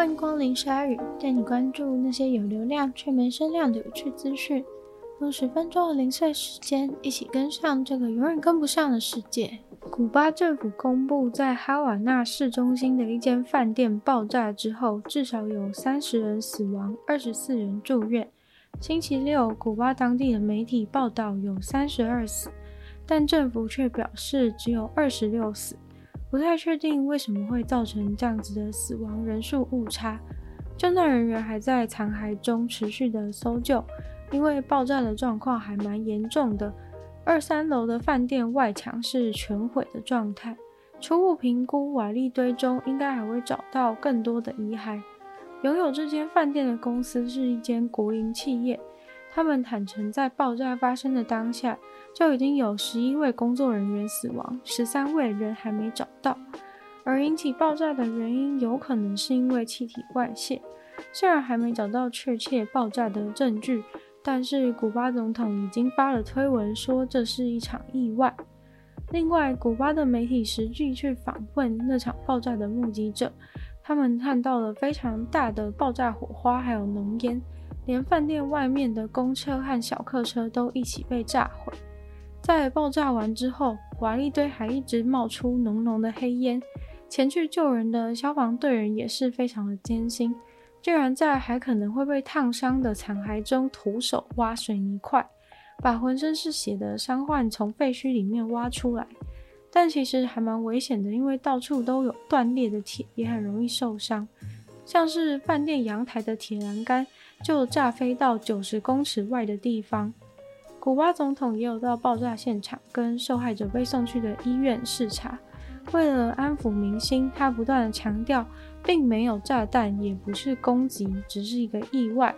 欢迎光临鲨鱼，带你关注那些有流量却没声量的有趣资讯。用十分钟的零碎时间，一起跟上这个永远跟不上的世界。古巴政府公布，在哈瓦那市中心的一间饭店爆炸之后，至少有三十人死亡，二十四人住院。星期六，古巴当地的媒体报道有三十二死，但政府却表示只有二十六死。不太确定为什么会造成这样子的死亡人数误差。救难人员还在残骸中持续的搜救，因为爆炸的状况还蛮严重的。二三楼的饭店外墙是全毁的状态。初步评估，瓦砾堆中应该还会找到更多的遗骸。拥有这间饭店的公司是一间国营企业，他们坦承在爆炸发生的当下。就已经有十一位工作人员死亡，十三位人还没找到。而引起爆炸的原因有可能是因为气体外泄。虽然还没找到确切爆炸的证据，但是古巴总统已经发了推文说这是一场意外。另外，古巴的媒体实际去访问那场爆炸的目击者，他们看到了非常大的爆炸火花，还有浓烟，连饭店外面的公车和小客车都一起被炸毁。在爆炸完之后，瓦砾堆还一直冒出浓浓的黑烟。前去救人的消防队员也是非常的艰辛，居然在还可能会被烫伤的残骸中徒手挖水泥块，把浑身是血的伤患从废墟里面挖出来。但其实还蛮危险的，因为到处都有断裂的铁，也很容易受伤。像是饭店阳台的铁栏杆就炸飞到九十公尺外的地方。古巴总统也有到爆炸现场，跟受害者被送去的医院视察。为了安抚民心，他不断地强调，并没有炸弹，也不是攻击，只是一个意外。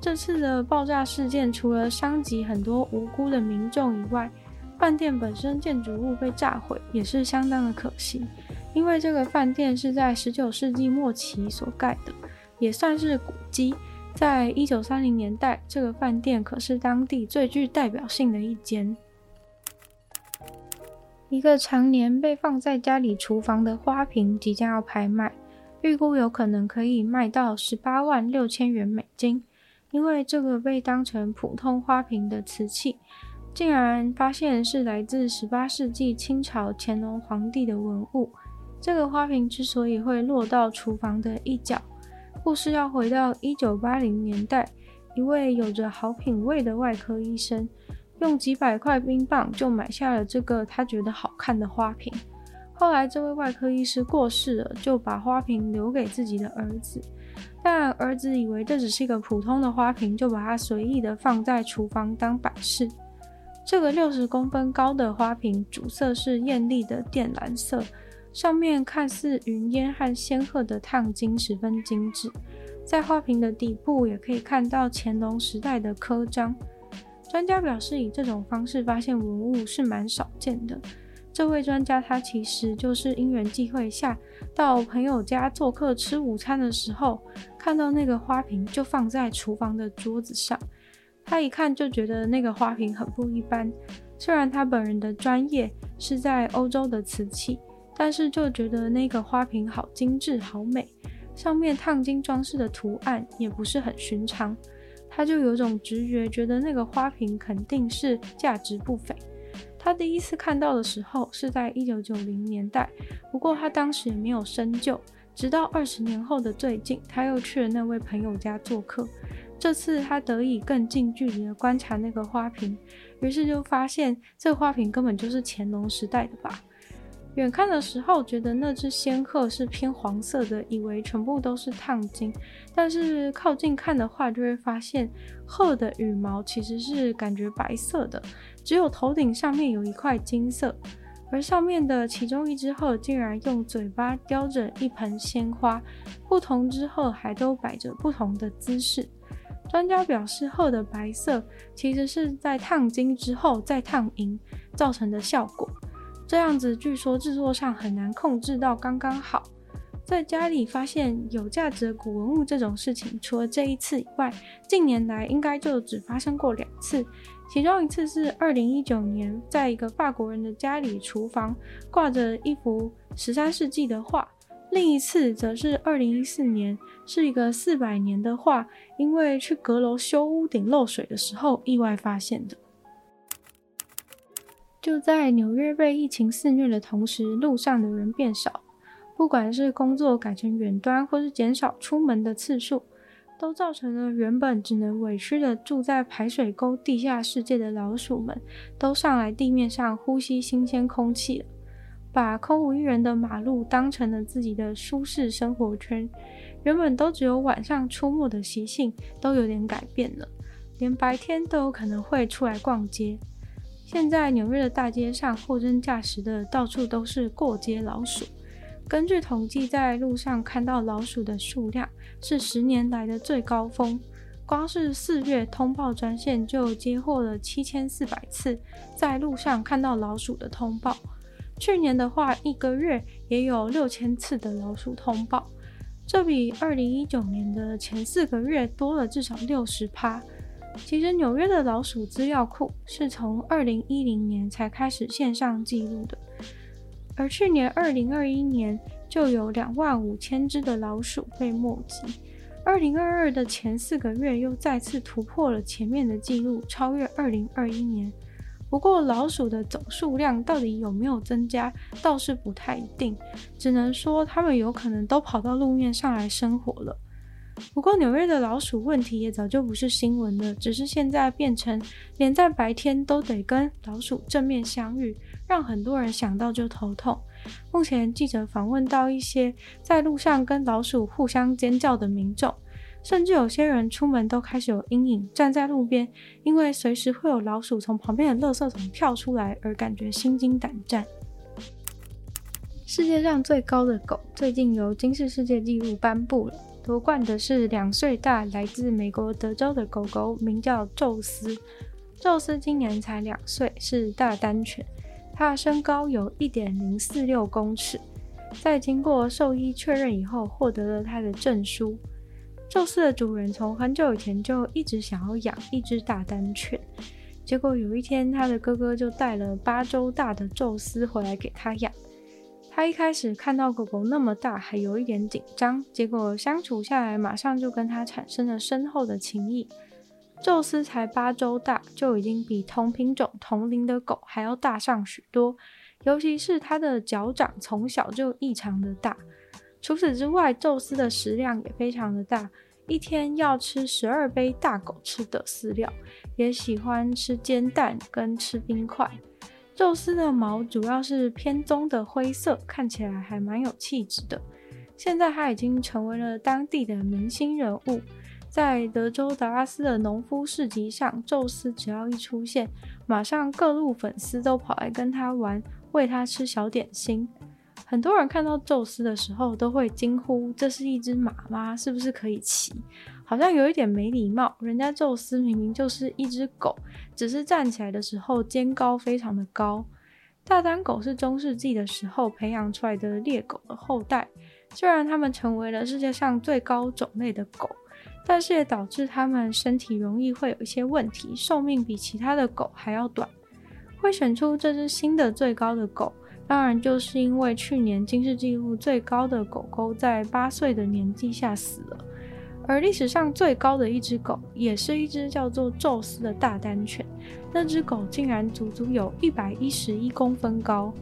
这次的爆炸事件除了伤及很多无辜的民众以外，饭店本身建筑物被炸毁也是相当的可惜，因为这个饭店是在十九世纪末期所盖的，也算是古迹。在一九三零年代，这个饭店可是当地最具代表性的一间。一个常年被放在家里厨房的花瓶即将要拍卖，预估有可能可以卖到十八万六千元美金。因为这个被当成普通花瓶的瓷器，竟然发现是来自十八世纪清朝乾隆皇帝的文物。这个花瓶之所以会落到厨房的一角，故事要回到一九八零年代，一位有着好品味的外科医生，用几百块冰棒就买下了这个他觉得好看的花瓶。后来这位外科医师过世了，就把花瓶留给自己的儿子，但儿子以为这只是一个普通的花瓶，就把它随意的放在厨房当摆饰。这个六十公分高的花瓶主色是艳丽的靛蓝色。上面看似云烟和仙鹤的烫金十分精致，在花瓶的底部也可以看到乾隆时代的刻章。专家表示，以这种方式发现文物是蛮少见的。这位专家他其实就是因缘际会下到朋友家做客吃午餐的时候，看到那个花瓶就放在厨房的桌子上，他一看就觉得那个花瓶很不一般。虽然他本人的专业是在欧洲的瓷器。但是就觉得那个花瓶好精致、好美，上面烫金装饰的图案也不是很寻常，他就有种直觉，觉得那个花瓶肯定是价值不菲。他第一次看到的时候是在一九九零年代，不过他当时也没有深究，直到二十年后的最近，他又去了那位朋友家做客，这次他得以更近距离的观察那个花瓶，于是就发现这花瓶根本就是乾隆时代的吧。远看的时候，觉得那只仙鹤是偏黄色的，以为全部都是烫金。但是靠近看的话，就会发现鹤的羽毛其实是感觉白色的，只有头顶上面有一块金色。而上面的其中一只鹤竟然用嘴巴叼着一盆鲜花，不同只鹤还都摆着不同的姿势。专家表示，鹤的白色其实是在烫金之后再烫银造成的效果。这样子，据说制作上很难控制到刚刚好。在家里发现有价值的古文物这种事情，除了这一次以外，近年来应该就只发生过两次。其中一次是二零一九年，在一个法国人的家里厨房挂着一幅十三世纪的画，另一次则是二零一四年，是一个四百年的画，因为去阁楼修屋顶漏水的时候意外发现的。就在纽约被疫情肆虐的同时，路上的人变少，不管是工作改成远端，或是减少出门的次数，都造成了原本只能委屈的住在排水沟地下世界的老鼠们，都上来地面上呼吸新鲜空气了，把空无一人的马路当成了自己的舒适生活圈。原本都只有晚上出没的习性，都有点改变了，连白天都有可能会出来逛街。现在纽约的大街上货真价实的到处都是过街老鼠。根据统计，在路上看到老鼠的数量是十年来的最高峰。光是四月通报专线就接获了七千四百次在路上看到老鼠的通报。去年的话，一个月也有六千次的老鼠通报，这比二零一九年的前四个月多了至少六十趴。其实纽约的老鼠资料库是从二零一零年才开始线上记录的，而去年二零二一年就有两万五千只的老鼠被没迹，二零二二的前四个月又再次突破了前面的记录，超越二零二一年。不过老鼠的总数量到底有没有增加，倒是不太一定，只能说它们有可能都跑到路面上来生活了。不过，纽约的老鼠问题也早就不是新闻了，只是现在变成连在白天都得跟老鼠正面相遇，让很多人想到就头痛。目前记者访问到一些在路上跟老鼠互相尖叫的民众，甚至有些人出门都开始有阴影，站在路边，因为随时会有老鼠从旁边的垃圾桶跳出来而感觉心惊胆战。世界上最高的狗最近由金氏世界纪录颁布了。夺冠的是两岁大，来自美国德州的狗狗，名叫宙斯。宙斯今年才两岁，是大丹犬，它身高有一点零四六公尺。在经过兽医确认以后，获得了它的证书。宙斯的主人从很久以前就一直想要养一只大丹犬，结果有一天，他的哥哥就带了八周大的宙斯回来给他养。他一开始看到狗狗那么大，还有一点紧张，结果相处下来，马上就跟他产生了深厚的情谊。宙斯才八周大，就已经比同品种同龄的狗还要大上许多，尤其是他的脚掌从小就异常的大。除此之外，宙斯的食量也非常的大，一天要吃十二杯大狗吃的饲料，也喜欢吃煎蛋跟吃冰块。宙斯的毛主要是偏棕的灰色，看起来还蛮有气质的。现在他已经成为了当地的明星人物，在德州达拉斯的农夫市集上，宙斯只要一出现，马上各路粉丝都跑来跟他玩，喂他吃小点心。很多人看到宙斯的时候都会惊呼：“这是一只马吗？是不是可以骑？”好像有一点没礼貌，人家宙斯明明就是一只狗，只是站起来的时候肩高非常的高。大丹狗是中世纪的时候培养出来的猎狗的后代，虽然它们成为了世界上最高种类的狗，但是也导致它们身体容易会有一些问题，寿命比其他的狗还要短。会选出这只新的最高的狗，当然就是因为去年金氏纪录最高的狗狗在八岁的年纪下死了。而历史上最高的一只狗，也是一只叫做宙斯的大丹犬，那只狗竟然足足有一百一十一公分高。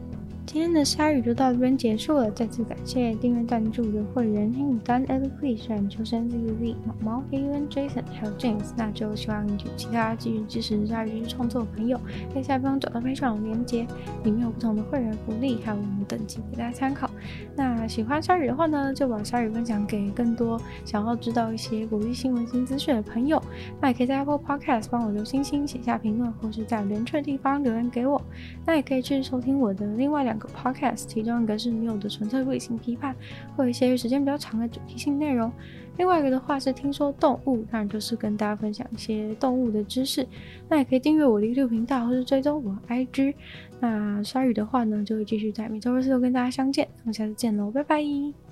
今天的鲨鱼就到这边结束了，再次感谢订阅赞助的会员黑牡丹、Ellie Please、冉求生、ZZZ、毛毛、黑渊、Jason 还有 James。那就希望有其他继续支持鲨鱼创作的朋友，在下方找到 Patreon 的链接，里面有不同的会员福利，还有我们等级给大家参考。那喜欢鲨鱼的话呢，就把鲨鱼分享给更多想要知道一些国际新闻新资讯的朋友。那也可以在 Apple Podcast 帮我留星星、写下评论，或是在连串地方留言给我。那也可以去收听我的另外两。个 podcast，其中一个是女友的纯粹理性批判，会有一些时间比较长的主题性内容；另外一个的话是听说动物，当然就是跟大家分享一些动物的知识。那也可以订阅我的 YouTube 频道，或是追踪我 IG。那鲨鱼的话呢，就会继续在每周二、四、六跟大家相见。那么下次见喽，拜拜。